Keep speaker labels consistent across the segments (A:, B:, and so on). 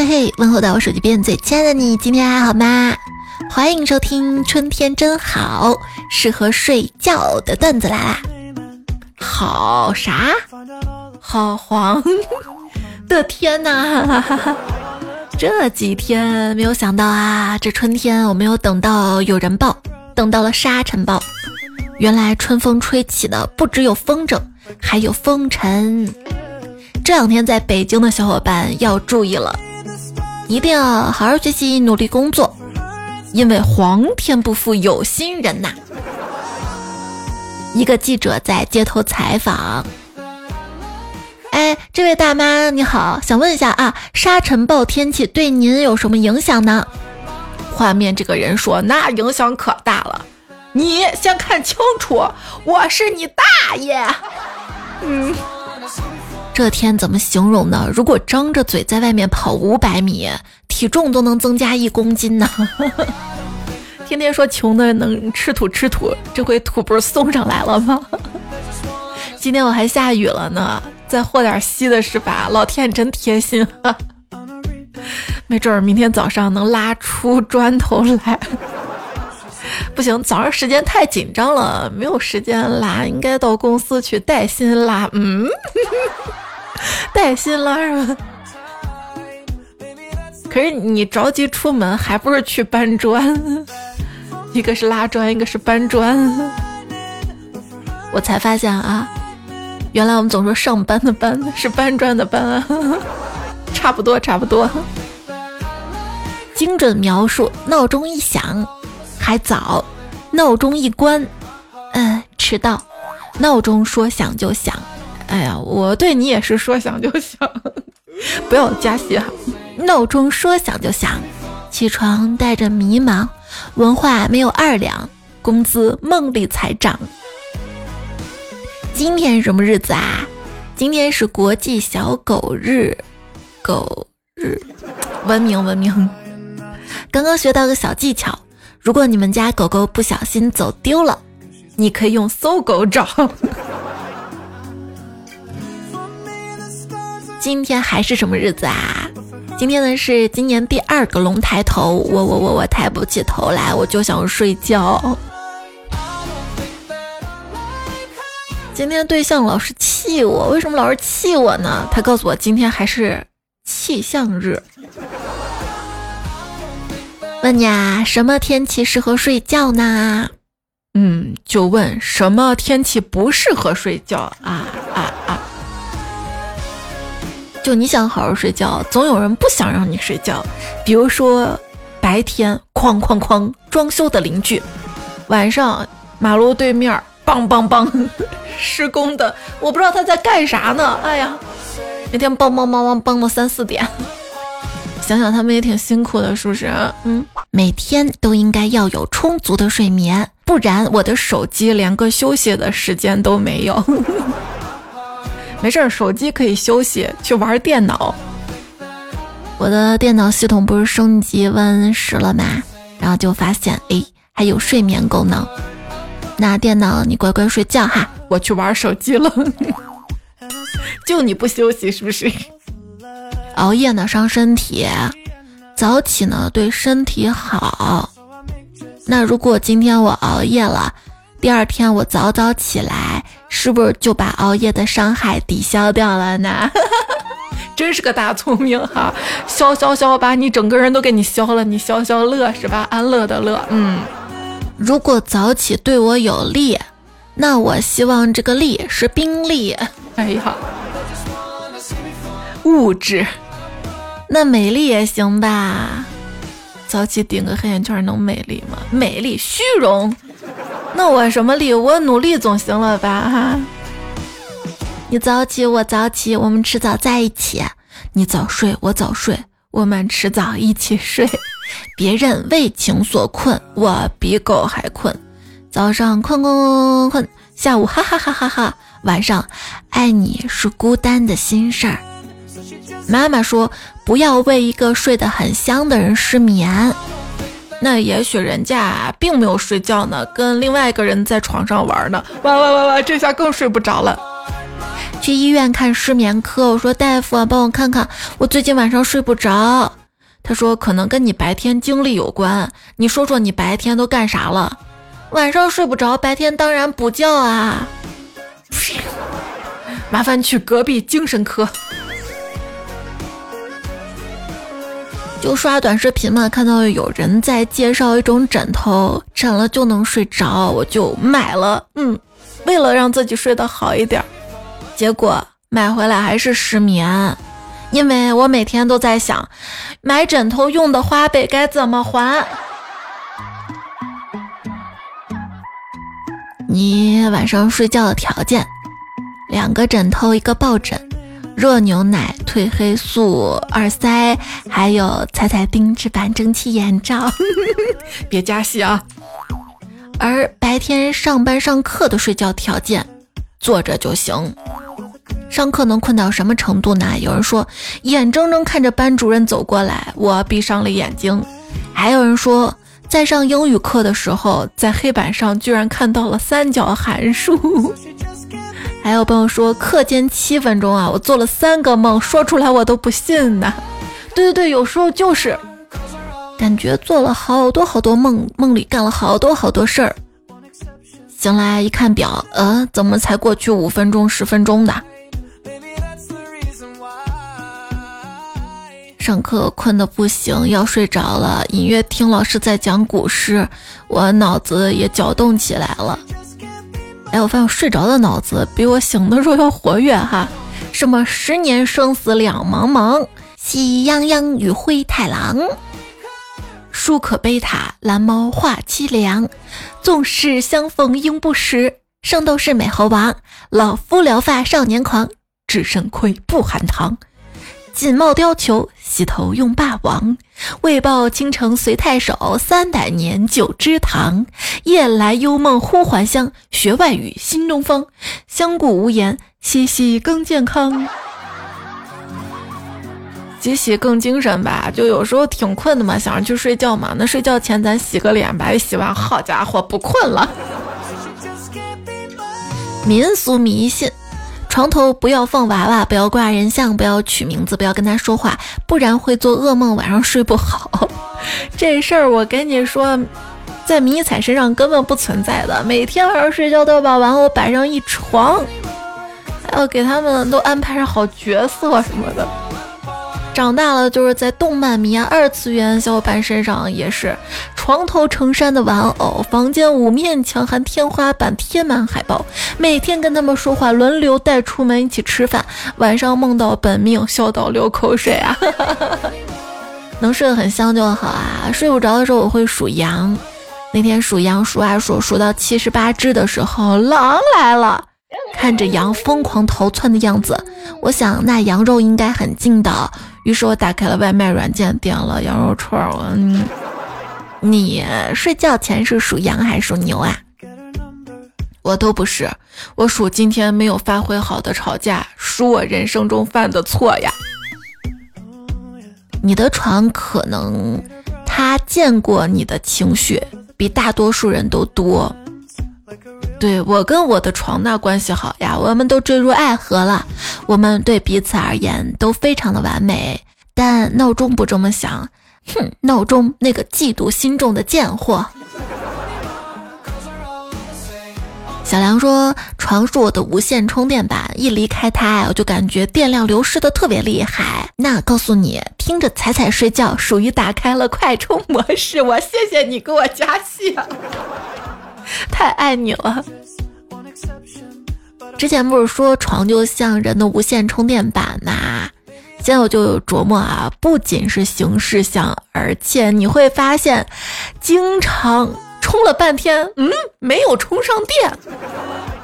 A: 嘿嘿，问候到我手机边最亲爱的你，今天还好吗？欢迎收听《春天真好》，适合睡觉的段子来啦！好啥？好黄 的天哪！这几天没有想到啊，这春天我没有等到有人报，等到了沙尘暴。原来春风吹起的不只有风筝，还有风尘。这两天在北京的小伙伴要注意了，一定要好好学习，努力工作，因为皇天不负有心人呐。一个记者在街头采访，哎，这位大妈你好，想问一下啊，沙尘暴天气对您有什么影响呢？画面这个人说，那影响可大了，你先看清楚，我是你大爷。嗯。这天怎么形容呢？如果张着嘴在外面跑五百米，体重都能增加一公斤呢。天天说穷的能吃土吃土，这回土不是送上来了吗？今天我还下雨了呢，再和点稀的是吧？老天真贴心，没准儿明天早上能拉出砖头来。不行，早上时间太紧张了，没有时间拉，应该到公司去带薪拉。嗯。带薪拉是吧？可是你着急出门，还不是去搬砖？一个是拉砖，一个是搬砖。我才发现啊，原来我们总说上班的班是搬砖的搬啊，差不多差不多。精准描述：闹钟一响，还早；闹钟一关，嗯，迟到。闹钟说响就响。哎呀，我对你也是说想就想，不要加戏哈。闹钟说响就响，起床带着迷茫，文化没有二两，工资梦里才涨。今天什么日子啊？今天是国际小狗日，狗日，文明文明。刚刚学到个小技巧，如果你们家狗狗不小心走丢了，你可以用搜狗找。今天还是什么日子啊？今天呢是今年第二个龙抬头，我我我我抬不起头来，我就想睡觉。今天对象老是气我，为什么老是气我呢？他告诉我今天还是气象日。问你啊，什么天气适合睡觉呢？嗯，就问什么天气不适合睡觉啊啊！就你想好好睡觉，总有人不想让你睡觉。比如说，白天哐哐哐装修的邻居，晚上马路对面梆梆梆 施工的，我不知道他在干啥呢。哎呀，每天梆梆梆梆梆到三四点，想想他们也挺辛苦的，是不是？嗯，每天都应该要有充足的睡眠，不然我的手机连个休息的时间都没有。没事儿，手机可以休息，去玩电脑。我的电脑系统不是升级 Win 十了吗？然后就发现，哎，还有睡眠功能。那电脑你乖乖睡觉哈，我去玩手机了。就你不休息是不是？熬夜呢伤身体，早起呢对身体好。那如果今天我熬夜了？第二天我早早起来，是不是就把熬夜的伤害抵消掉了呢？真是个大聪明哈！消消消，把你整个人都给你消了，你消消乐是吧？安乐的乐，嗯。如果早起对我有利，那我希望这个利是宾利。哎呀，物质，那美丽也行吧？早起顶个黑眼圈能美丽吗？美丽，虚荣。那我什么力？我努力总行了吧？哈！你早起，我早起，我们迟早在一起。你早睡，我早睡，我们迟早一起睡。别人为情所困，我比狗还困。早上困困困困，下午哈哈哈哈哈，晚上爱你是孤单的心事儿。妈妈说，不要为一个睡得很香的人失眠。那也许人家并没有睡觉呢，跟另外一个人在床上玩呢。哇哇哇哇，这下更睡不着了。去医院看失眠科，我说大夫啊，帮我看看，我最近晚上睡不着。他说可能跟你白天经历有关，你说说你白天都干啥了？晚上睡不着，白天当然补觉啊。麻烦去隔壁精神科。就刷短视频嘛，看到有人在介绍一种枕头，枕了就能睡着，我就买了。嗯，为了让自己睡得好一点，结果买回来还是失眠，因为我每天都在想，买枕头用的花呗该怎么还。你晚上睡觉的条件：两个枕头，一个抱枕。热牛奶、褪黑素、耳塞，还有彩彩定制版蒸汽眼罩，别加戏啊！而白天上班上课的睡觉条件，坐着就行。上课能困到什么程度呢？有人说眼睁睁看着班主任走过来，我闭上了眼睛；还有人说在上英语课的时候，在黑板上居然看到了三角函数。还有朋友说课间七分钟啊，我做了三个梦，说出来我都不信呢。对对对，有时候就是感觉做了好多好多梦，梦里干了好多好多事儿。醒来一看表，呃，怎么才过去五分钟、十分钟的？上课困得不行，要睡着了，隐约听老师在讲古诗，我脑子也搅动起来了。哎，我发现我睡着的脑子比我醒的时候要活跃哈。什么十年生死两茫茫，喜羊羊与灰太狼。书可贝塔，蓝猫画凄凉。纵使相逢应不识，圣斗士美猴王。老夫聊发少年狂，只肾亏不含糖。锦帽貂裘，洗头用霸王。为报倾城随太守，三百年九芝堂。夜来幽梦忽还乡，学外语新东方。相顾无言，洗洗更健康。洗洗更精神吧，就有时候挺困的嘛，想着去睡觉嘛。那睡觉前咱洗个脸吧，一洗完，好家伙，不困了。民俗迷信。床头不要放娃娃，不要挂人像，不要取名字，不要跟他说话，不然会做噩梦，晚上睡不好。这事儿我跟你说，在迷彩身上根本不存在的。每天晚上睡觉都要把玩偶摆上一床，还要给他们都安排上好角色什么的。长大了就是在动漫迷啊、二次元小伙伴身上也是，床头成山的玩偶，房间五面墙含天花板贴满海报，每天跟他们说话，轮流带出门一起吃饭，晚上梦到本命，笑到流口水啊！能睡得很香就好啊，睡不着的时候我会数羊，那天数羊数啊数，数到七十八只的时候，狼来了。看着羊疯狂逃窜的样子，我想那羊肉应该很劲道。于是我打开了外卖软件，点了羊肉串。嗯，你睡觉前是属羊还是属牛啊？我都不是，我属今天没有发挥好的吵架，属我人生中犯的错呀。你的床可能他见过你的情绪比大多数人都多。对我跟我的床那关系好呀，我们都坠入爱河了。我们对彼此而言都非常的完美，但闹钟不这么想。哼，闹钟那个嫉妒心重的贱货。小梁说，床是我的无线充电板，一离开它，我就感觉电量流失的特别厉害。那告诉你，听着彩彩睡觉，属于打开了快充模式。我谢谢你给我加戏。太爱你了！之前不是说床就像人的无线充电板吗？现在我就琢磨啊，不仅是形式像，而且你会发现，经常充了半天，嗯，没有充上电。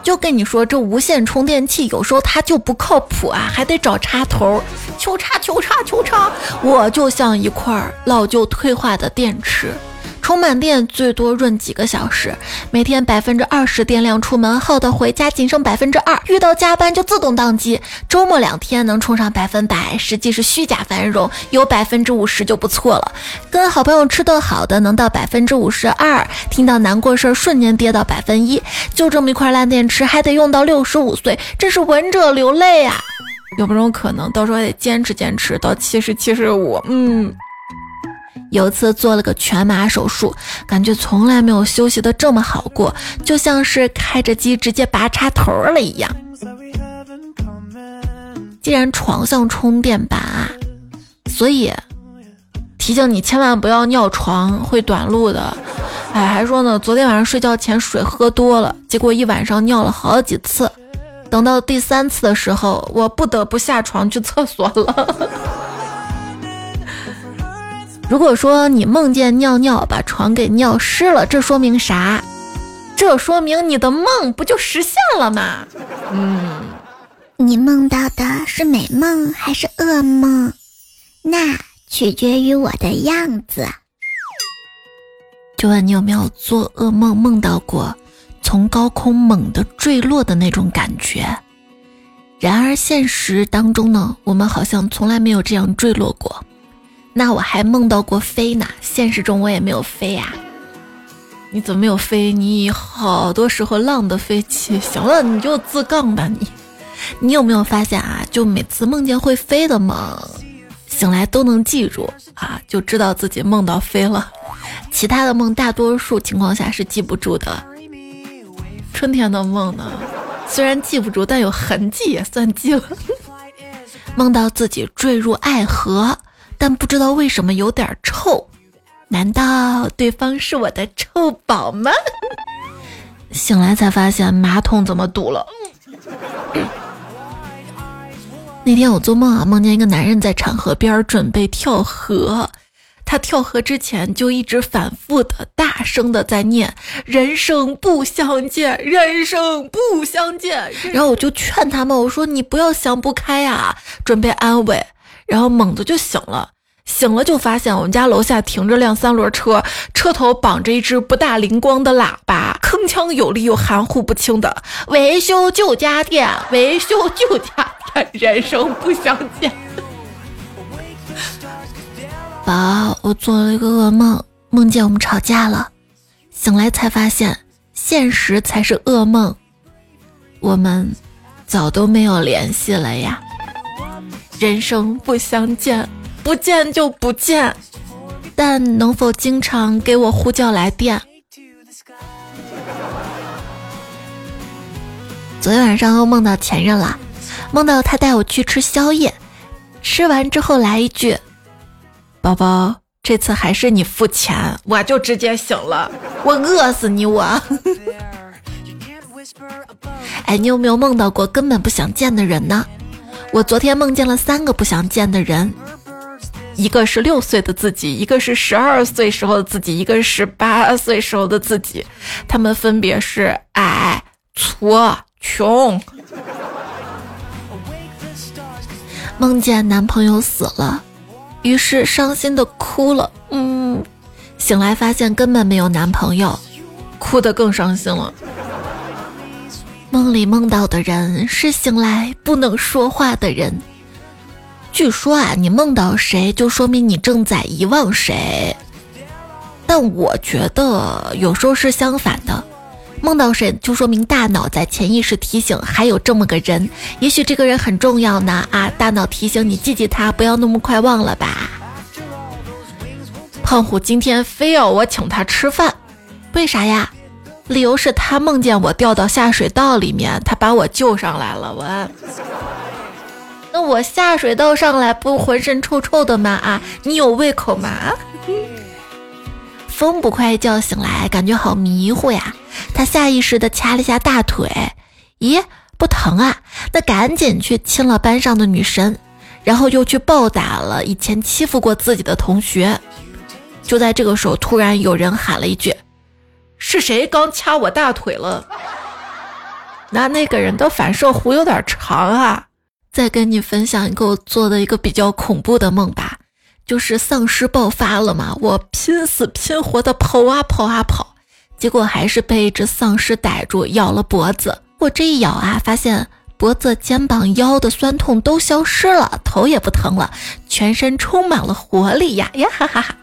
A: 就跟你说，这无线充电器有时候它就不靠谱啊，还得找插头，求插求插求插。我就像一块老旧退化的电池。充满电最多润几个小时，每天百分之二十电量出门，耗到回家仅剩百分之二，遇到加班就自动宕机。周末两天能充上百分百，实际是虚假繁荣，有百分之五十就不错了。跟好朋友吃顿好的能到百分之五十二，听到难过事儿瞬间跌到百分一，就这么一块烂电池还得用到六十五岁，真是闻者流泪啊！有没有可能到时候还得坚持坚持到七十七十五？嗯。有一次做了个全麻手术，感觉从来没有休息的这么好过，就像是开着机直接拔插头了一样。既然床像充电板啊，所以提醒你千万不要尿床，会短路的。哎，还说呢，昨天晚上睡觉前水喝多了，结果一晚上尿了好几次。等到第三次的时候，我不得不下床去厕所了。如果说你梦见尿尿把床给尿湿了，这说明啥？这说明你的梦不就实现了吗？嗯，
B: 你梦到的是美梦还是噩梦？那取决于我的样子。
A: 就问你有没有做噩梦梦到过从高空猛地坠落的那种感觉？然而现实当中呢，我们好像从来没有这样坠落过。那我还梦到过飞呢，现实中我也没有飞呀。你怎么没有飞？你好多时候浪的飞起。行了，你就自杠吧你。你有没有发现啊？就每次梦见会飞的梦，醒来都能记住啊，就知道自己梦到飞了。其他的梦，大多数情况下是记不住的。春天的梦呢，虽然记不住，但有痕迹也算记了。梦到自己坠入爱河。但不知道为什么有点臭，难道对方是我的臭宝吗？醒来才发现马桶怎么堵了。那天我做梦啊，梦见一个男人在长河边准备跳河，他跳河之前就一直反复的大声的在念“人生不相见，人生不相见”。然后我就劝他们，我说你不要想不开啊，准备安慰。然后猛子就醒了，醒了就发现我们家楼下停着辆三轮车，车头绑着一只不大灵光的喇叭，铿锵有力又含糊不清的“维修旧家电，维修旧家电，人生不相见 ”。宝，我做了一个噩梦，梦见我们吵架了，醒来才发现现实才是噩梦，我们早都没有联系了呀。人生不相见，不见就不见，但能否经常给我呼叫来电？昨天晚上又梦到前任了，梦到他带我去吃宵夜，吃完之后来一句：“宝宝，这次还是你付钱。”我就直接醒了，我饿死你我！哎，你有没有梦到过根本不想见的人呢？我昨天梦见了三个不想见的人，一个是六岁的自己，一个是十二岁时候的自己，一个是十八岁时候的自己。他们分别是矮、矬、穷。梦见男朋友死了，于是伤心的哭了。嗯，醒来发现根本没有男朋友，哭得更伤心了。梦里梦到的人是醒来不能说话的人。据说啊，你梦到谁，就说明你正在遗忘谁。但我觉得有时候是相反的，梦到谁就说明大脑在潜意识提醒还有这么个人，也许这个人很重要呢啊！大脑提醒你记记他，不要那么快忘了吧。胖虎今天非要我请他吃饭，为啥呀？理由是他梦见我掉到下水道里面，他把我救上来了。我，那我下水道上来不浑身臭臭的吗？啊，你有胃口吗？风不快一觉醒来，感觉好迷糊呀。他下意识的掐了一下大腿，咦，不疼啊？那赶紧去亲了班上的女神，然后又去暴打了以前欺负过自己的同学。就在这个时候，突然有人喊了一句。是谁刚掐我大腿了？那那个人的反射弧有点长啊！再跟你分享一个我做的一个比较恐怖的梦吧。就是丧尸爆发了嘛，我拼死拼活的跑啊跑啊跑，结果还是被一只丧尸逮住咬了脖子。我这一咬啊，发现脖子、肩膀、腰的酸痛都消失了，头也不疼了，全身充满了活力呀呀哈哈哈！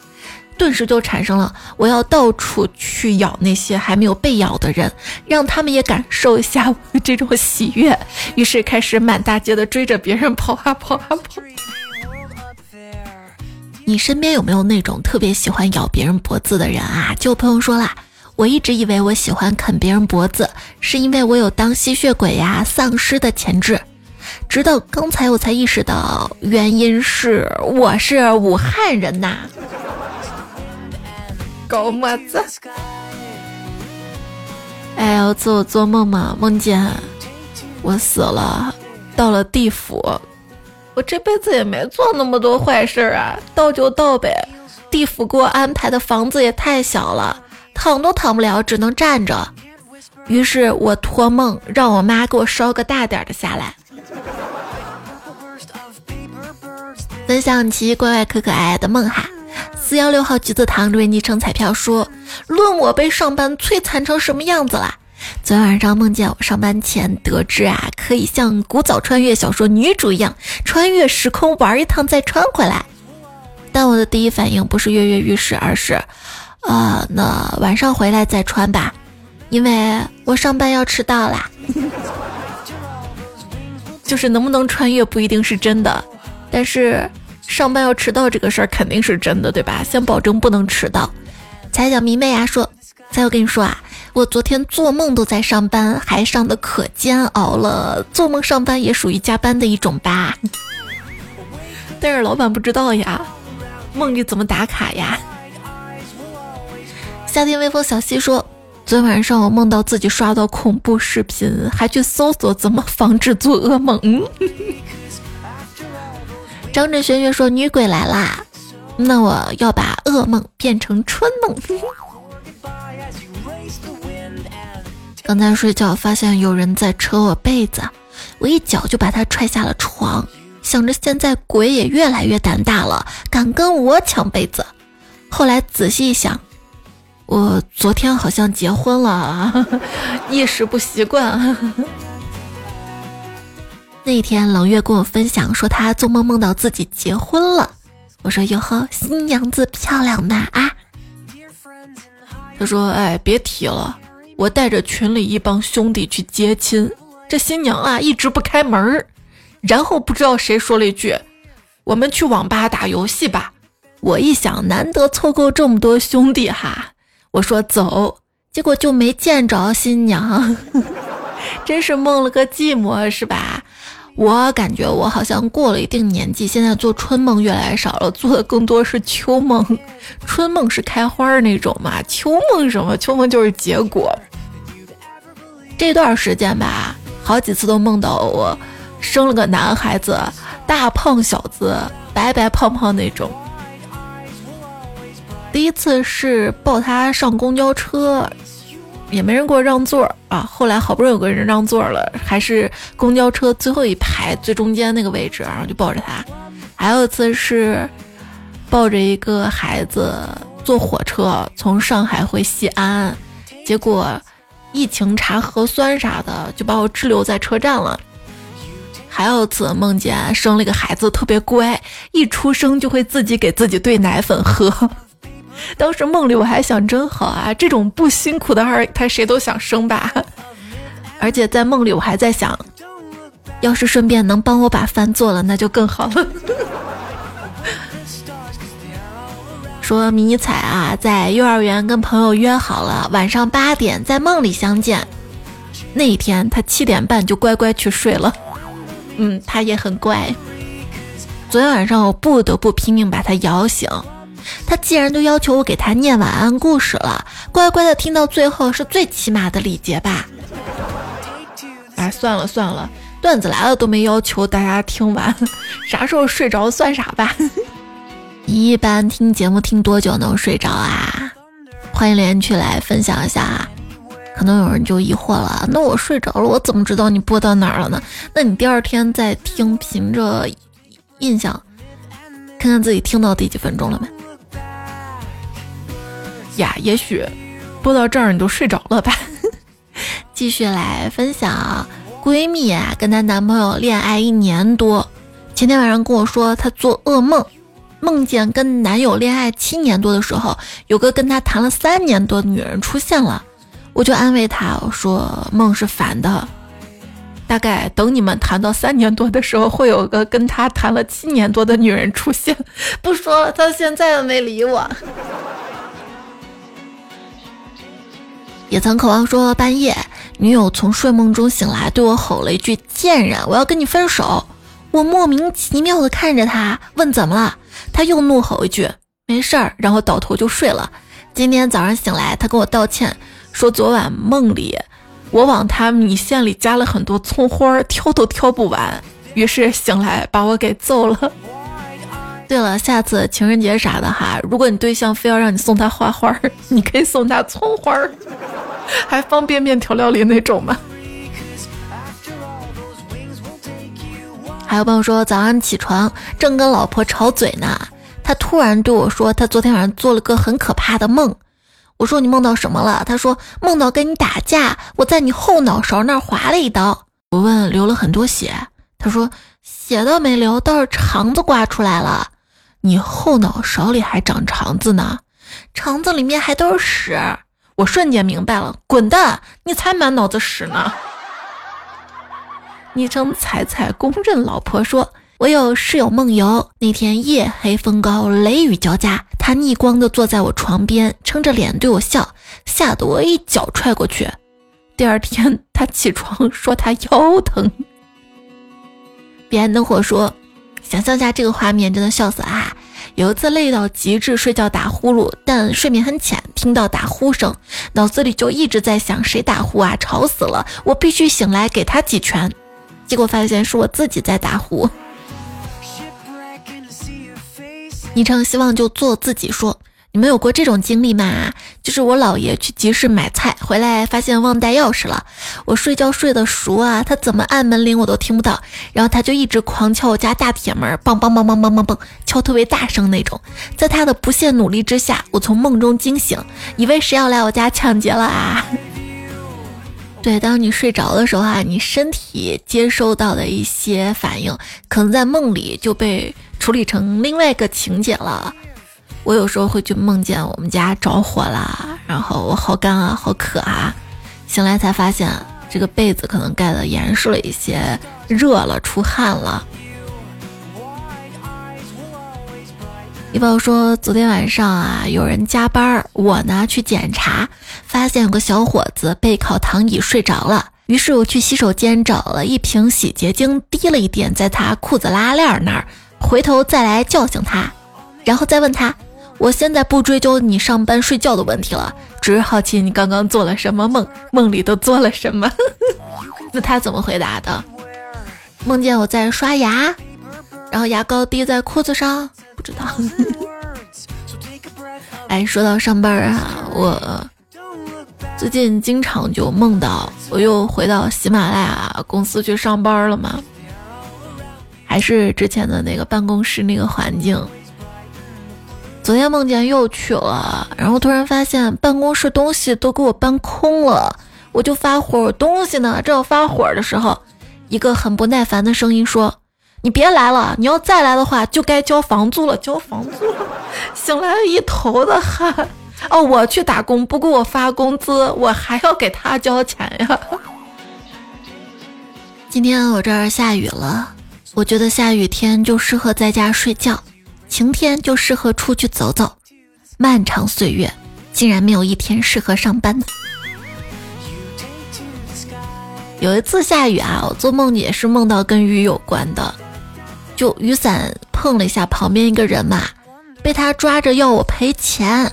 A: 顿时就产生了我要到处去咬那些还没有被咬的人，让他们也感受一下我的这种喜悦。于是开始满大街的追着别人跑啊跑啊跑。你身边有没有那种特别喜欢咬别人脖子的人啊？就朋友说啦，我一直以为我喜欢啃别人脖子，是因为我有当吸血鬼呀、丧尸的潜质。直到刚才我才意识到，原因是我是武汉人呐。搞么子？哎，有次我做梦嘛，梦见我死了，到了地府。我这辈子也没做那么多坏事啊，到就到呗。地府给我安排的房子也太小了，躺都躺不了，只能站着。于是我托梦让我妈给我烧个大点的下来。分享奇奇怪怪、可可爱爱的梦哈。四幺六号橘子糖这位昵称彩票说：“论我被上班摧残成什么样子了？”昨天晚上梦见我上班前得知啊，可以像古早穿越小说女主一样穿越时空玩一趟再穿回来。但我的第一反应不是跃跃欲试，而是，呃，那晚上回来再穿吧，因为我上班要迟到啦。就是能不能穿越不一定是真的，但是上班要迟到这个事儿肯定是真的，对吧？先保证不能迟到。彩小迷妹啊说，彩我跟你说啊。我昨天做梦都在上班，还上的可煎熬了。做梦上班也属于加班的一种吧？但是老板不知道呀，梦里怎么打卡呀？夏天微风小溪说，昨天晚上我梦到自己刷到恐怖视频，还去搜索怎么防止做噩梦。张震轩月说女鬼来啦，那我要把噩梦变成春梦。刚才睡觉发现有人在扯我被子，我一脚就把他踹下了床。想着现在鬼也越来越胆大了，敢跟我抢被子。后来仔细一想，我昨天好像结婚了，一时不习惯。那天冷月跟我分享说，他做梦梦到自己结婚了。我说哟呵，新娘子漂亮吧啊？他说哎，别提了。我带着群里一帮兄弟去接亲，这新娘啊一直不开门儿，然后不知道谁说了一句：“我们去网吧打游戏吧。”我一想，难得凑够这么多兄弟哈，我说走，结果就没见着新娘，真是梦了个寂寞，是吧？我感觉我好像过了一定年纪，现在做春梦越来越少了，做的更多是秋梦。春梦是开花那种嘛，秋梦什么？秋梦就是结果。这段时间吧，好几次都梦到我生了个男孩子，大胖小子，白白胖胖那种。第一次是抱他上公交车。也没人给我让座啊！后来好不容易有个人让座了，还是公交车最后一排最中间那个位置，然后就抱着他。还有一次是抱着一个孩子坐火车从上海回西安，结果疫情查核酸啥的，就把我滞留在车站了。还有次梦见生了一个孩子特别乖，一出生就会自己给自己兑奶粉喝。当时梦里我还想真好啊，这种不辛苦的二胎谁都想生吧。而且在梦里我还在想，要是顺便能帮我把饭做了，那就更好了。说迷你彩啊，在幼儿园跟朋友约好了晚上八点在梦里相见。那一天他七点半就乖乖去睡了。嗯，他也很乖。昨天晚上我不得不拼命把他摇醒。他既然都要求我给他念晚安故事了，乖乖的听到最后是最起码的礼节吧。哎，算了算了，段子来了都没要求大家听完，啥时候睡着算啥吧。一般听节目听多久能睡着啊？欢迎连去来分享一下啊。可能有人就疑惑了，那我睡着了，我怎么知道你播到哪儿了呢？那你第二天再听，凭着印象。看看自己听到第几分钟了没？呀，也许播到这儿你都睡着了吧？继续来分享，闺蜜啊，跟她男朋友恋爱一年多，前天晚上跟我说她做噩梦，梦见跟男友恋爱七年多的时候，有个跟她谈了三年多的女人出现了，我就安慰她，我说梦是反的，大概等你们谈到三年多的时候，会有个跟她谈了七年多的女人出现。不说，他现在都没理我。也曾渴望说，半夜女友从睡梦中醒来，对我吼了一句：“贱人，我要跟你分手！”我莫名其妙的看着他，问怎么了？他又怒吼一句：“没事儿。”然后倒头就睡了。今天早上醒来，他跟我道歉，说昨晚梦里我往他米线里加了很多葱花，挑都挑不完，于是醒来把我给揍了。对了，下次情人节啥的哈，如果你对象非要让你送他花花，你可以送他葱花儿，还方便面调料里那种吗？还有朋友说，早上起床正跟老婆吵嘴呢，他突然对我说，他昨天晚上做了个很可怕的梦。我说你梦到什么了？他说梦到跟你打架，我在你后脑勺那儿划了一刀。我问流了很多血，他说血倒没流，倒是肠子刮出来了。你后脑勺里还长肠子呢，肠子里面还都是屎。我瞬间明白了，滚蛋！你才满脑子屎呢。昵称彩彩公认老婆说：“我有室友梦游，那天夜黑风高，雷雨交加，他逆光的坐在我床边，撑着脸对我笑，吓得我一脚踹过去。第二天他起床说他腰疼。”彼岸灯火说。想象一下这个画面，真的笑死啊！有一次累到极致，睡觉打呼噜，但睡眠很浅，听到打呼声，脑子里就一直在想谁打呼啊，吵死了！我必须醒来给他几拳，结果发现是我自己在打呼。昵称希望就做自己说。你们有过这种经历吗？就是我姥爷去集市买菜回来，发现忘带钥匙了。我睡觉睡得熟啊，他怎么按门铃我都听不到，然后他就一直狂敲我家大铁门，梆梆梆梆梆梆梆，敲特别大声那种。在他的不懈努力之下，我从梦中惊醒，以为谁要来我家抢劫了啊？对，当你睡着的时候啊，你身体接收到的一些反应，可能在梦里就被处理成另外一个情节了。我有时候会去梦见我们家着火了，然后我好干啊，好渴啊，醒来才发现这个被子可能盖的严实了一些，热了，出汗了。一宝说昨天晚上啊，有人加班，我呢去检查，发现有个小伙子背靠躺椅睡着了，于是我去洗手间找了一瓶洗洁精，滴了一点在他裤子拉链那儿，回头再来叫醒他，然后再问他。我现在不追究你上班睡觉的问题了，只是好奇你刚刚做了什么梦，梦里都做了什么。那他怎么回答的？梦见我在刷牙，然后牙膏滴在裤子上，不知道。哎，说到上班啊，我最近经常就梦到我又回到喜马拉雅公司去上班了嘛，还是之前的那个办公室那个环境。昨天梦见又去了，然后突然发现办公室东西都给我搬空了，我就发火，我东西呢？正要发火的时候，一个很不耐烦的声音说：“你别来了，你要再来的话，就该交房租了，交房租。”醒来一头的汗。哦，我去打工不给我发工资，我还要给他交钱呀。今天我这儿下雨了，我觉得下雨天就适合在家睡觉。晴天就适合出去走走，漫长岁月竟然没有一天适合上班的。有一次下雨啊，我做梦也是梦到跟雨有关的，就雨伞碰了一下旁边一个人嘛，被他抓着要我赔钱。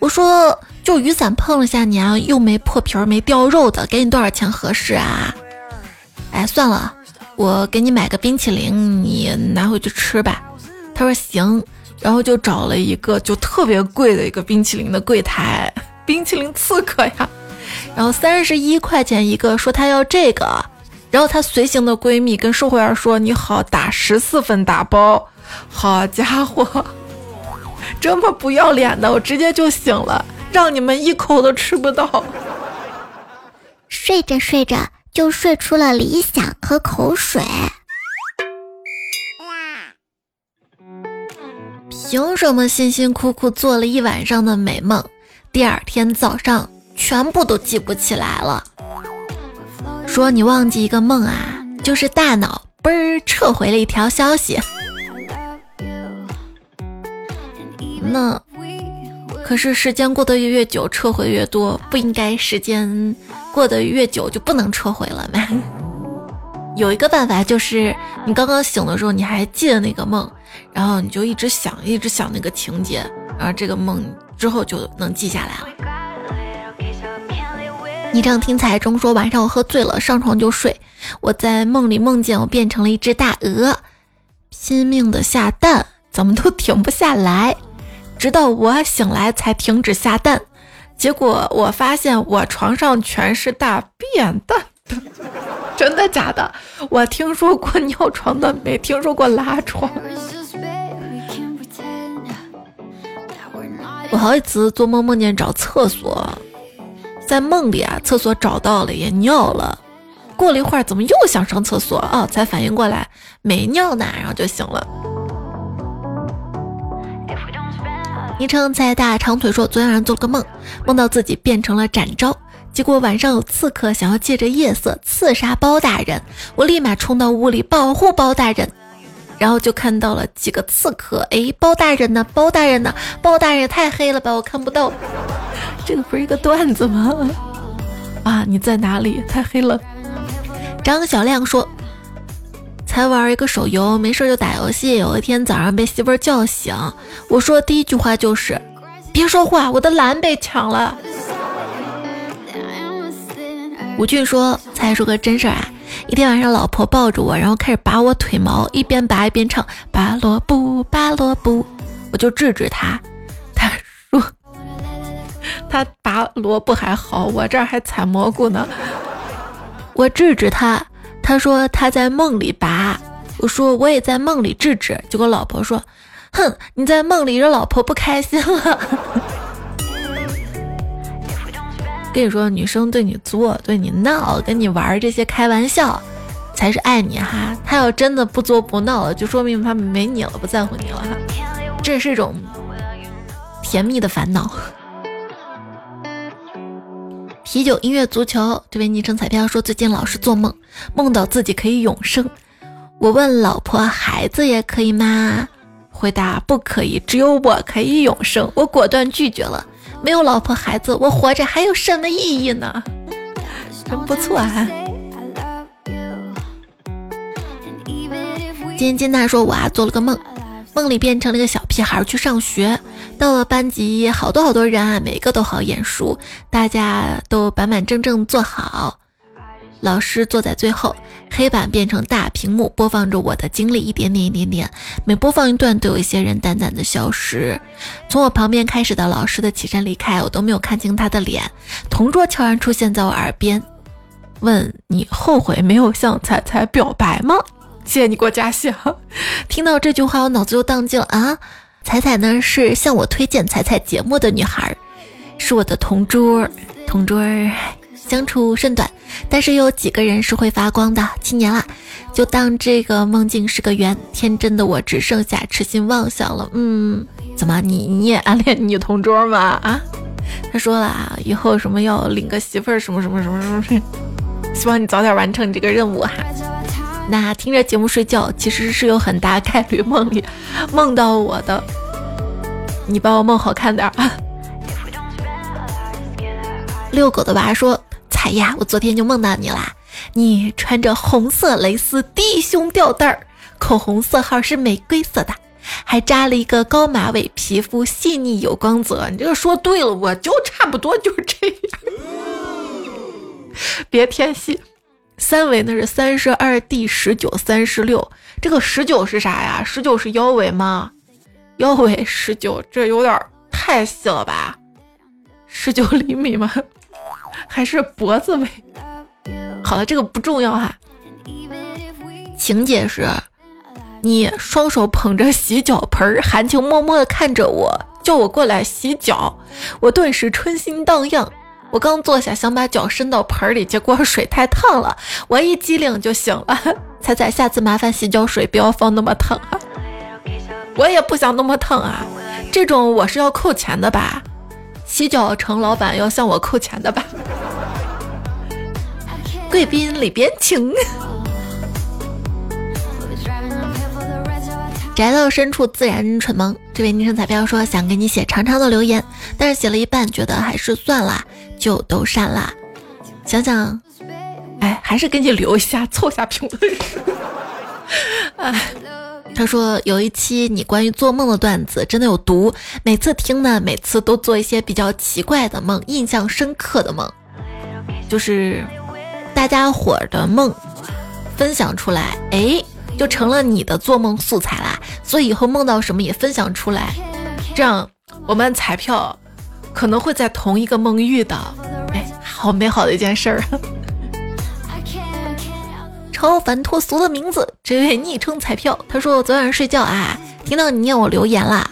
A: 我说就雨伞碰了下你啊，又没破皮儿没掉肉的，给你多少钱合适啊？哎，算了，我给你买个冰淇淋，你拿回去吃吧。他说行，然后就找了一个就特别贵的一个冰淇淋的柜台，冰淇淋刺客呀，然后三十一块钱一个，说他要这个，然后他随行的闺蜜跟售货员说你好，打十四份打包，好家伙，这么不要脸的，我直接就醒了，让你们一口都吃不到。
B: 睡着睡着就睡出了理想和口水。
A: 凭什么辛辛苦苦做了一晚上的美梦，第二天早上全部都记不起来了？说你忘记一个梦啊，就是大脑嘣儿撤回了一条消息。那可是时间过得越久，撤回越多，不应该时间过得越久就不能撤回了吗？有一个办法就是，你刚刚醒的时候，你还记得那个梦，然后你就一直想，一直想那个情节，然后这个梦之后就能记下来了。昵称听彩中说，晚上我喝醉了，上床就睡，我在梦里梦见我变成了一只大鹅，拼命的下蛋，怎么都停不下来，直到我醒来才停止下蛋，结果我发现我床上全是大便蛋。真的假的？我听说过尿床的，没听说过拉床。我好几次做梦梦见找厕所，在梦里啊，厕所找到了也尿了。过了一会儿，怎么又想上厕所啊？才反应过来没尿呢，然后就醒了。昵称在大长腿说，昨天晚上做了个梦，梦到自己变成了展昭。结果晚上有刺客想要借着夜色刺杀包大人，我立马冲到屋里保护包大人，然后就看到了几个刺客。哎，包大人呢？包大人呢？包大人也太黑了吧，我看不到。这个不是一个段子吗？啊，你在哪里？太黑了。张小亮说，才玩一个手游，没事就打游戏。有一天早上被媳妇叫醒，我说第一句话就是，别说话，我的蓝被抢了。吴俊说：“才说个真事儿啊！一天晚上，老婆抱着我，然后开始拔我腿毛，一边拔一边唱‘拔萝卜，拔萝卜’，我就制止他。他说 他拔萝卜还好，我这儿还采蘑菇呢。我制止他，他说他在梦里拔，我说我也在梦里制止。结果老婆说：‘哼，你在梦里惹老婆不开心了。’”跟你说，女生对你作、对你闹、跟你玩这些开玩笑，才是爱你哈。她要真的不作不闹了，就说明她没你了，不在乎你了哈。这是一种甜蜜的烦恼。啤酒、音乐、足球，这位昵称彩票说最近老是做梦，梦到自己可以永生。我问老婆，孩子也可以吗？回答不可以，只有我可以永生。我果断拒绝了。没有老婆孩子，我活着还有什么意义呢？真不错啊！金金娜说：“我啊做了个梦，梦里变成了个小屁孩去上学，到了班级，好多好多人啊，每个都好眼熟，大家都板板正正坐好。”老师坐在最后，黑板变成大屏幕，播放着我的经历，一点点，一点点。每播放一段，都有一些人淡淡的消失。从我旁边开始到老师的起身离开，我都没有看清他的脸。同桌悄然出现在我耳边，问：“你后悔没有向彩彩表白吗？”谢谢你给我加戏。听到这句话，我脑子又宕机了啊！彩彩呢，是向我推荐彩彩节目的女孩，是我的同桌，同桌。相处甚短，但是有几个人是会发光的。七年了，就当这个梦境是个圆。天真的我只剩下痴心妄想了。嗯，怎么你你也暗恋女同桌吗？啊，他说了啊，以后什么要领个媳妇儿什么什么什么什么，希望你早点完成你这个任务哈。那听着节目睡觉，其实是有很大概率梦里梦到我的。你帮我梦好看点啊。遛狗的娃说。彩呀，我昨天就梦到你啦！你穿着红色蕾丝低胸吊带儿，口红色号是玫瑰色的，还扎了一个高马尾，皮肤细腻有光泽。你这个说对了，我就差不多就这样。别偏细，三围那是三十二 D 十九三十六，这个十九是啥呀？十九是腰围吗？腰围十九，这有点太细了吧？十九厘米吗？还是脖子围。好了，这个不重要哈。情节是，你双手捧着洗脚盆，含情脉脉地看着我，叫我过来洗脚，我顿时春心荡漾。我刚坐下，想把脚伸到盆里，结果水太烫了，我一激灵就醒了。彩彩，下次麻烦洗脚水不要放那么烫啊！我也不想那么烫啊，这种我是要扣钱的吧？洗脚城老板要向我扣钱的吧？贵宾里边请。宅到深处自然蠢萌。这位昵称彩票说想给你写长长的留言，但是写了一半，觉得还是算了，就都删了。想想，哎，还是给你留一下，凑下评论数。哎，他说有一期你关于做梦的段子真的有毒，每次听呢，每次都做一些比较奇怪的梦，印象深刻的梦，就是大家伙的梦分享出来，哎。就成了你的做梦素材啦，所以以后梦到什么也分享出来，这样我们彩票可能会在同一个梦遇到，哎，好美好的一件事儿。超凡脱俗的名字，这位昵称彩票，他说我昨晚上睡觉啊，听到你念我留言啦，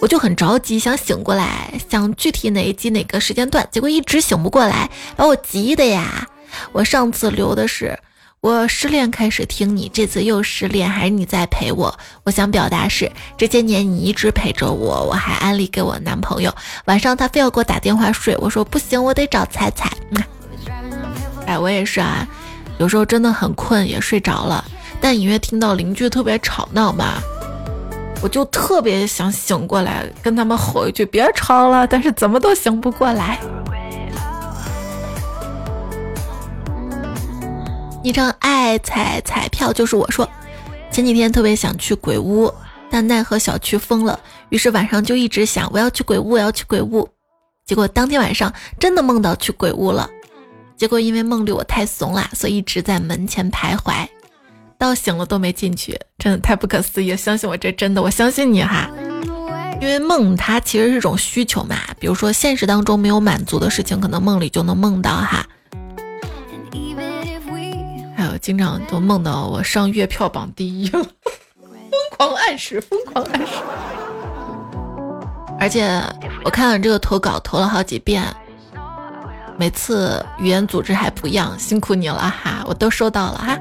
A: 我就很着急，想醒过来，想具体哪一集哪个时间段，结果一直醒不过来，把我急的呀。我上次留的是。我失恋开始听你，这次又失恋，还是你在陪我？我想表达是这些年你一直陪着我，我还安利给我男朋友。晚上他非要给我打电话睡，我说不行，我得找彩彩。哎，我也是啊，有时候真的很困，也睡着了，但隐约听到邻居特别吵闹嘛，我就特别想醒过来跟他们吼一句别吵了，但是怎么都醒不过来。一张爱彩彩票就是我说，前几天特别想去鬼屋，但奈何小区封了，于是晚上就一直想我要去鬼屋，我要去鬼屋。结果当天晚上真的梦到去鬼屋了，结果因为梦里我太怂了，所以一直在门前徘徊，到醒了都没进去，真的太不可思议了。相信我，这真的，我相信你哈，因为梦它其实是一种需求嘛，比如说现实当中没有满足的事情，可能梦里就能梦到哈。还有经常都梦到我上月票榜第一了，疯狂暗示，疯狂暗示。而且我看了这个投稿，投了好几遍，每次语言组织还不一样，辛苦你了哈，我都收到了哈。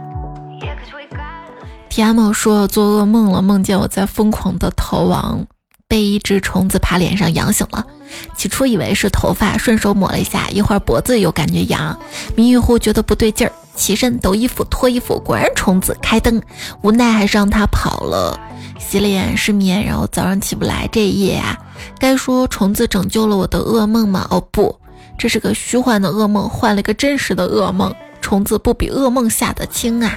A: T M 说做噩梦了，梦见我在疯狂的逃亡，被一只虫子爬脸上痒醒了，起初以为是头发，顺手抹了一下，一会儿脖子又感觉痒，迷迷糊觉得不对劲儿。起身抖衣服脱衣服，果然虫子。开灯，无奈还是让它跑了。洗脸失眠，然后早上起不来。这一夜啊，该说虫子拯救了我的噩梦吗？哦不，这是个虚幻的噩梦，换了一个真实的噩梦。虫子不比噩梦下的轻啊。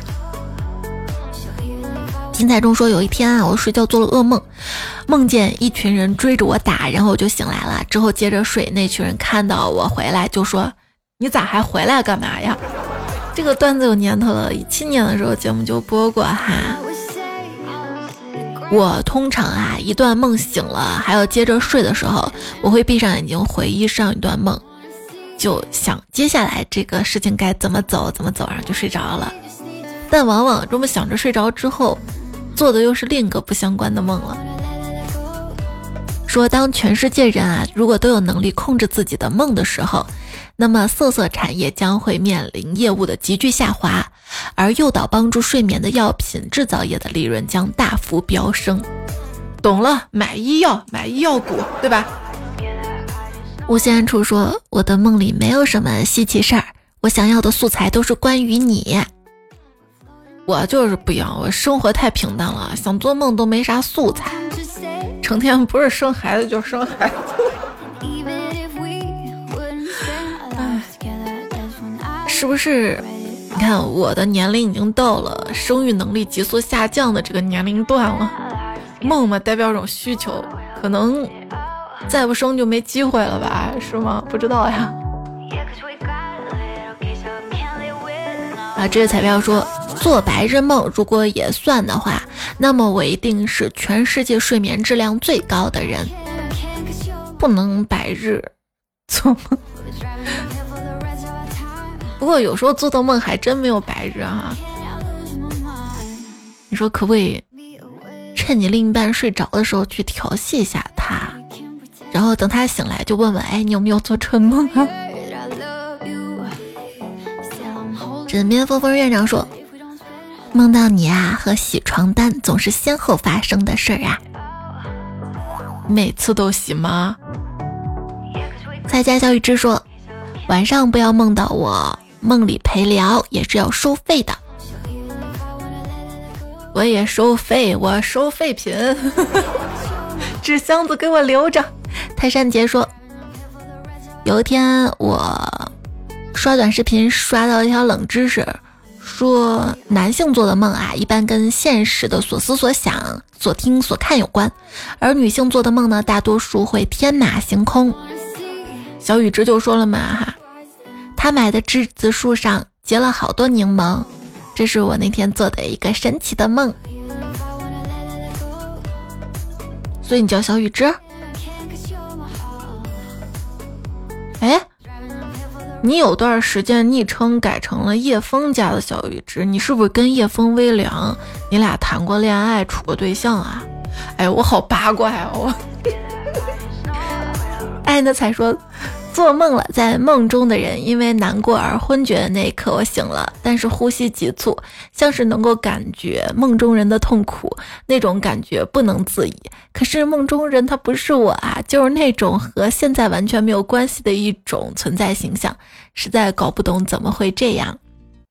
A: 金彩中说，有一天啊，我睡觉做了噩梦，梦见一群人追着我打，然后我就醒来了。之后接着睡，那群人看到我回来就说：“你咋还回来干嘛呀？”这个段子有年头了，一七年的时候节目就播过哈。我通常啊，一段梦醒了还要接着睡的时候，我会闭上眼睛回忆上一段梦，就想接下来这个事情该怎么走怎么走，然后就睡着了。但往往这么想着睡着之后，做的又是另一个不相关的梦了。说当全世界人啊，如果都有能力控制自己的梦的时候。那么色色产业将会面临业务的急剧下滑，而诱导帮助睡眠的药品制造业的利润将大幅飙升。懂了，买医药，买医药股，对吧？无限处说，我的梦里没有什么稀奇事儿，我想要的素材都是关于你。我就是不一样，我生活太平淡了，想做梦都没啥素材，成天不是生孩子就是生孩子。是不是？你看我的年龄已经到了生育能力急速下降的这个年龄段了。梦嘛，代表一种需求，可能再不生就没机会了吧？是吗？不知道呀。啊，这个彩票说做白日梦，如果也算的话，那么我一定是全世界睡眠质量最高的人。不能白日做梦。不过有时候做的梦还真没有白日啊！你说可不可以趁你另一半睡着的时候去调戏一下他，然后等他醒来就问问，哎，你有没有做春梦啊？枕边风风院长说，梦到你啊和洗床单总是先后发生的事儿啊，每次都洗吗？在家小雨之说，晚上不要梦到我，梦里陪聊也是要收费的。我也收费，我收废品，纸箱子给我留着。泰山杰说，有一天我刷短视频刷到一条冷知识，说男性做的梦啊，一般跟现实的所思所想、所听所看有关，而女性做的梦呢，大多数会天马行空。小雨芝就说了嘛哈，他买的栀子树上结了好多柠檬。这是我那天做的一个神奇的梦，所以你叫小雨芝？你有段时间昵称改成了叶枫家的小雨之，你是不是跟叶枫微凉你俩谈过恋爱，处过对象啊？哎，我好八卦呀！我，哎，那才说。做梦了，在梦中的人因为难过而昏厥的那一刻，我醒了，但是呼吸急促，像是能够感觉梦中人的痛苦，那种感觉不能自已。可是梦中人他不是我啊，就是那种和现在完全没有关系的一种存在形象，实在搞不懂怎么会这样。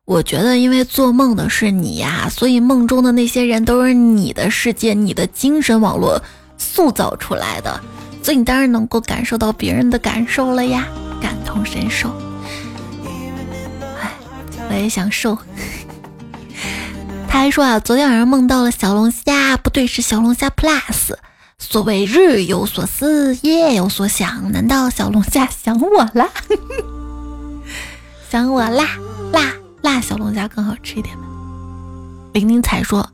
A: 我觉得，因为做梦的是你呀，所以梦中的那些人都是你的世界、你的精神网络塑造出来的。所以你当然能够感受到别人的感受了呀，感同身受。哎，我也想瘦。他还说啊，昨天晚上梦到了小龙虾，不对，是小龙虾 Plus。所谓日有所思，夜有所想，难道小龙虾想我啦？想我啦，辣辣小龙虾更好吃一点吗？玲玲彩说。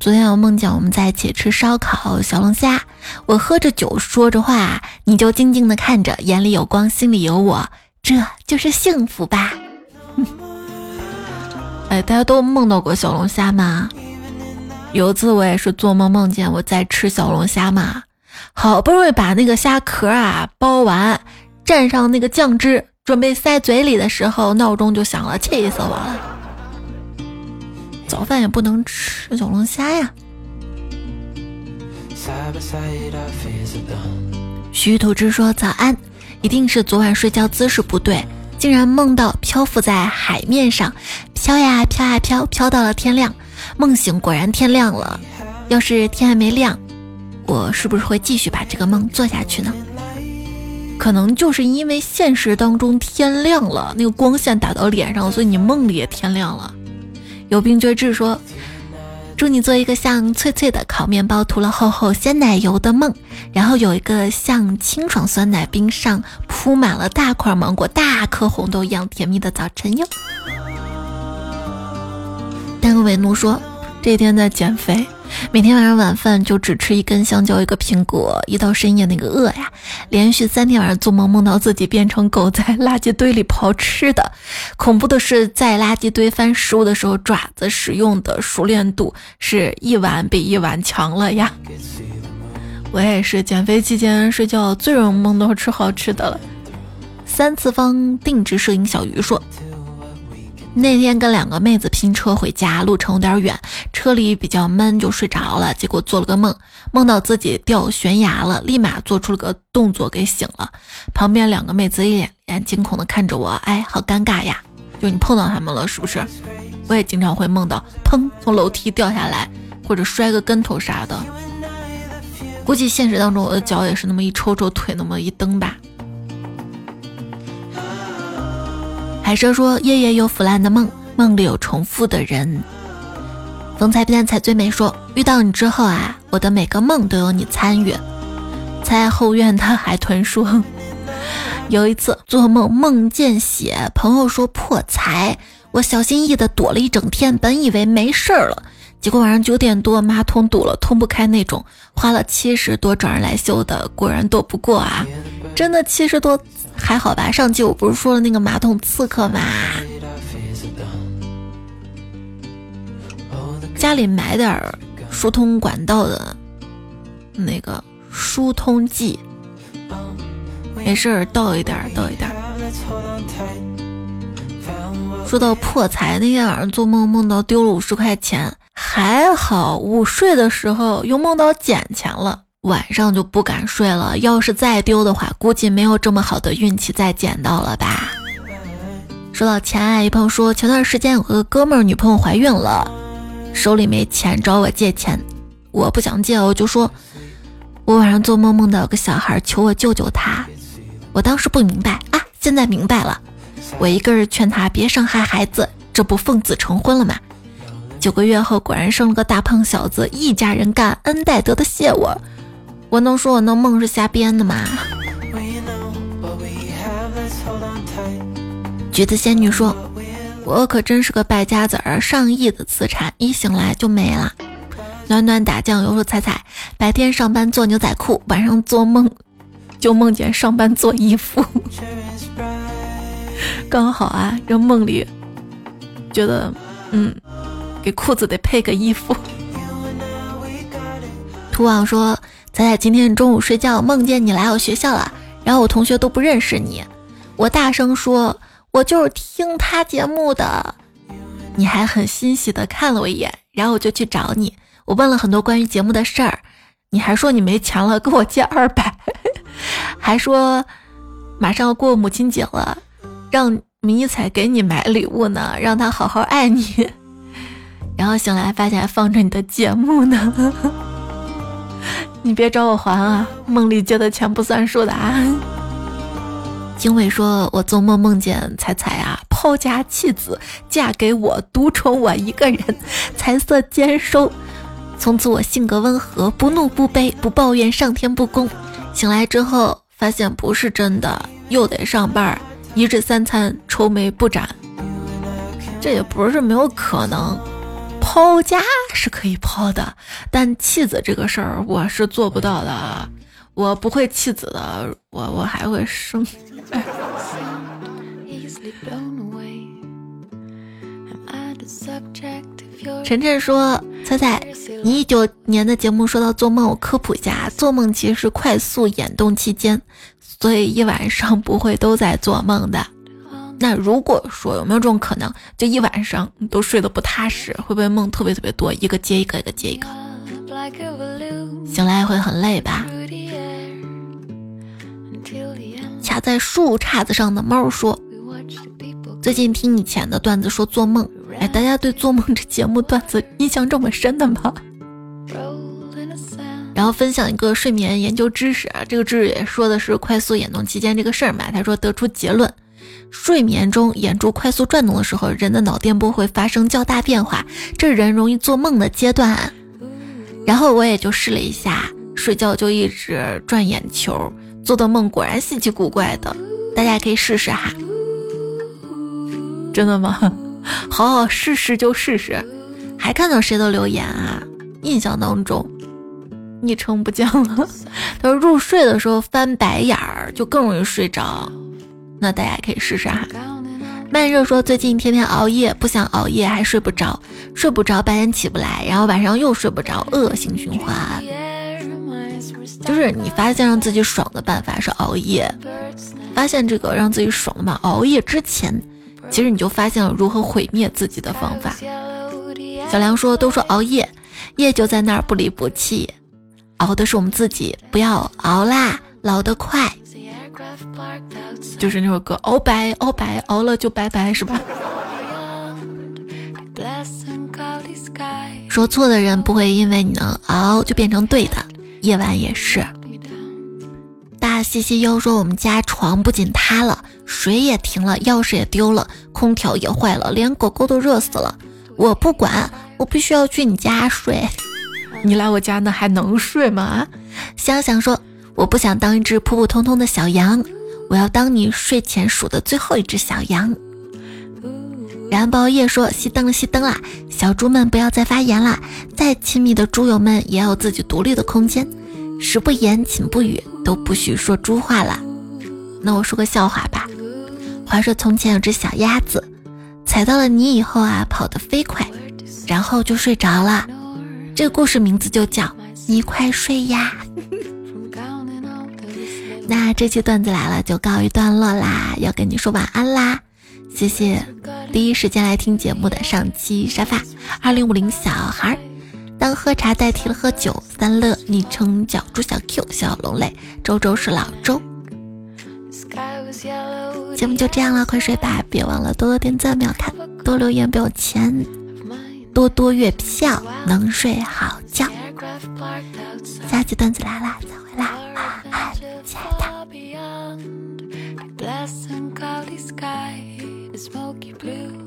A: 昨天我梦见我们在一起吃烧烤小龙虾，我喝着酒说着话，你就静静的看着，眼里有光，心里有我，这就是幸福吧。哎，大家都梦到过小龙虾吗？有一次我也是做梦梦见我在吃小龙虾嘛，好不容易把那个虾壳啊剥完，蘸上那个酱汁，准备塞嘴里的时候，闹钟就响了，气死我了。早饭也不能吃小龙虾呀。徐土之说早安，一定是昨晚睡觉姿势不对，竟然梦到漂浮在海面上，飘呀飘呀飘，飘到了天亮。梦醒果然天亮了，要是天还没亮，我是不是会继续把这个梦做下去呢？可能就是因为现实当中天亮了，那个光线打到脸上，所以你梦里也天亮了。有病追志说：“祝你做一个像脆脆的烤面包涂了厚厚鲜奶油的梦，然后有一个像清爽酸奶冰上铺满了大块芒果、大颗红豆一样甜蜜的早晨哟。”丹维奴说：“这天在减肥。”每天晚上晚饭就只吃一根香蕉，一个苹果，一到深夜那个饿呀，连续三天晚上做梦，梦到自己变成狗在垃圾堆里刨吃的。恐怖的是，在垃圾堆翻食物的时候，爪子使用的熟练度是一碗比一碗强了呀。我也是减肥期间睡觉最容易梦到吃好吃的了。三次方定制摄影小鱼说。那天跟两个妹子拼车回家，路程有点远，车里比较闷，就睡着了。结果做了个梦，梦到自己掉悬崖了，立马做出了个动作给醒了。旁边两个妹子一脸脸惊恐的看着我，哎，好尴尬呀！就你碰到他们了是不是？我也经常会梦到砰从楼梯掉下来，或者摔个跟头啥的。估计现实当中我的脚也是那么一抽抽，腿那么一蹬吧。海蛇说：“夜夜有腐烂的梦，梦里有重复的人。”风采变彩最美说：“遇到你之后啊，我的每个梦都有你参与。”在后院的海豚说：“ 有一次做梦梦见血，朋友说破财，我小心翼翼的躲了一整天，本以为没事儿了，结果晚上九点多马桶堵了，通不开那种，花了七十多找人来修的，果然躲不过啊！真的七十多。”还好吧，上期我不是说了那个马桶刺客吗？家里买点疏通管道的那个疏通剂。没事儿，倒一点，倒一点。说到破财，那天晚上做梦梦到丢了五十块钱，还好午睡的时候又梦到捡钱了，晚上就不敢睡了。要是再丢的话，估计没有这么好的运气再捡到了吧。说到钱，一朋友说前段时间有个哥们儿女朋友怀孕了，手里没钱找我借钱，我不想借，我就说我晚上做梦梦到有个小孩求我救救他，我当时不明白啊，现在明白了。我一个人劝他别伤害孩子，这不奉子成婚了吗？九个月后果然生了个大胖小子，一家人感恩戴德的谢我。我能说我那梦是瞎编的吗？橘子仙女说：“我可真是个败家子儿，上亿的资产一醒来就没了。”暖暖打酱油说：“彩彩，白天上班做牛仔裤，晚上做梦就梦见上班做衣服。”刚好啊，这梦里觉得，嗯，给裤子得配个衣服。图网说：“彩彩今天中午睡觉梦见你来我学校了，然后我同学都不认识你，我大声说，我就是听他节目的。你还很欣喜的看了我一眼，然后我就去找你，我问了很多关于节目的事儿，你还说你没钱了，跟我借二百，还说马上要过母亲节了。”让迷彩给你买礼物呢，让他好好爱你。然后醒来发现还放着你的节目呢，你别找我还啊！梦里借的钱不算数的啊。经纬说：“我做梦梦见彩彩啊，抛家弃子嫁给我，独宠我一个人，财色兼收。从此我性格温和，不怒不悲，不抱怨上天不公。醒来之后发现不是真的，又得上班。”一日三餐愁眉不展，这也不是没有可能。抛家是可以抛的，但弃子这个事儿我是做不到的，我不会弃子的，我我还会生。晨晨说：“猜猜，你一九年的节目说到做梦，我科普一下，做梦其实是快速眼动期间。”所以一晚上不会都在做梦的。那如果说有没有这种可能，就一晚上都睡得不踏实，会不会梦特别特别多，一个接一个，一个接一个，醒来会很累吧？卡在树杈子上的猫说：“最近听以前的段子说做梦，哎，大家对做梦这节目段子印象这么深的吗？”然后分享一个睡眠研究知识啊，这个知识也说的是快速眼动期间这个事儿嘛。他说得出结论，睡眠中眼珠快速转动的时候，人的脑电波会发生较大变化，这是人容易做梦的阶段。然后我也就试了一下，睡觉就一直转眼球，做的梦果然稀奇古怪的，大家也可以试试哈。真的吗？好好试试就试试。还看到谁的留言啊？印象当中。昵称不见了。他说入睡的时候翻白眼儿就更容易睡着，那大家可以试试哈。慢热说最近天天熬夜，不想熬夜还睡不着，睡不着白天起不来，然后晚上又睡不着，恶性循环。就是你发现让自己爽的办法是熬夜，发现这个让自己爽的嘛，熬夜之前，其实你就发现了如何毁灭自己的方法。小梁说都说熬夜，夜就在那儿不离不弃。熬的是我们自己，不要熬啦，老得快。就是那首歌，熬白熬白，熬了就拜拜，是吧？说错的人不会因为你能熬就变成对的，夜晚也是。大西西又说我们家床不仅塌了，水也停了，钥匙也丢了，空调也坏了，连狗狗都热死了。我不管，我必须要去你家睡。你来我家那还能睡吗？香香说：“我不想当一只普普通通的小羊，我要当你睡前数的最后一只小羊。”燃包夜说：“熄灯了，熄灯了，小猪们不要再发言了，再亲密的猪友们也有自己独立的空间。食不言，寝不语，都不许说猪话了。”那我说个笑话吧。话说从前有只小鸭子，踩到了泥以后啊，跑得飞快，然后就睡着了。这个故事名字就叫《你快睡呀》。那这期段子来了，就告一段落啦，要跟你说晚安啦。谢谢第一时间来听节目的上期沙发二零五零小孩，当喝茶代替了喝酒，三乐昵称叫猪小 Q，小龙泪，周周是老周。节目就这样了，快睡吧，别忘了多多点赞、秒看、多留言，不要钱，多多月票，能睡好觉。下期段子来啦，再回来，晚安，亲爱的。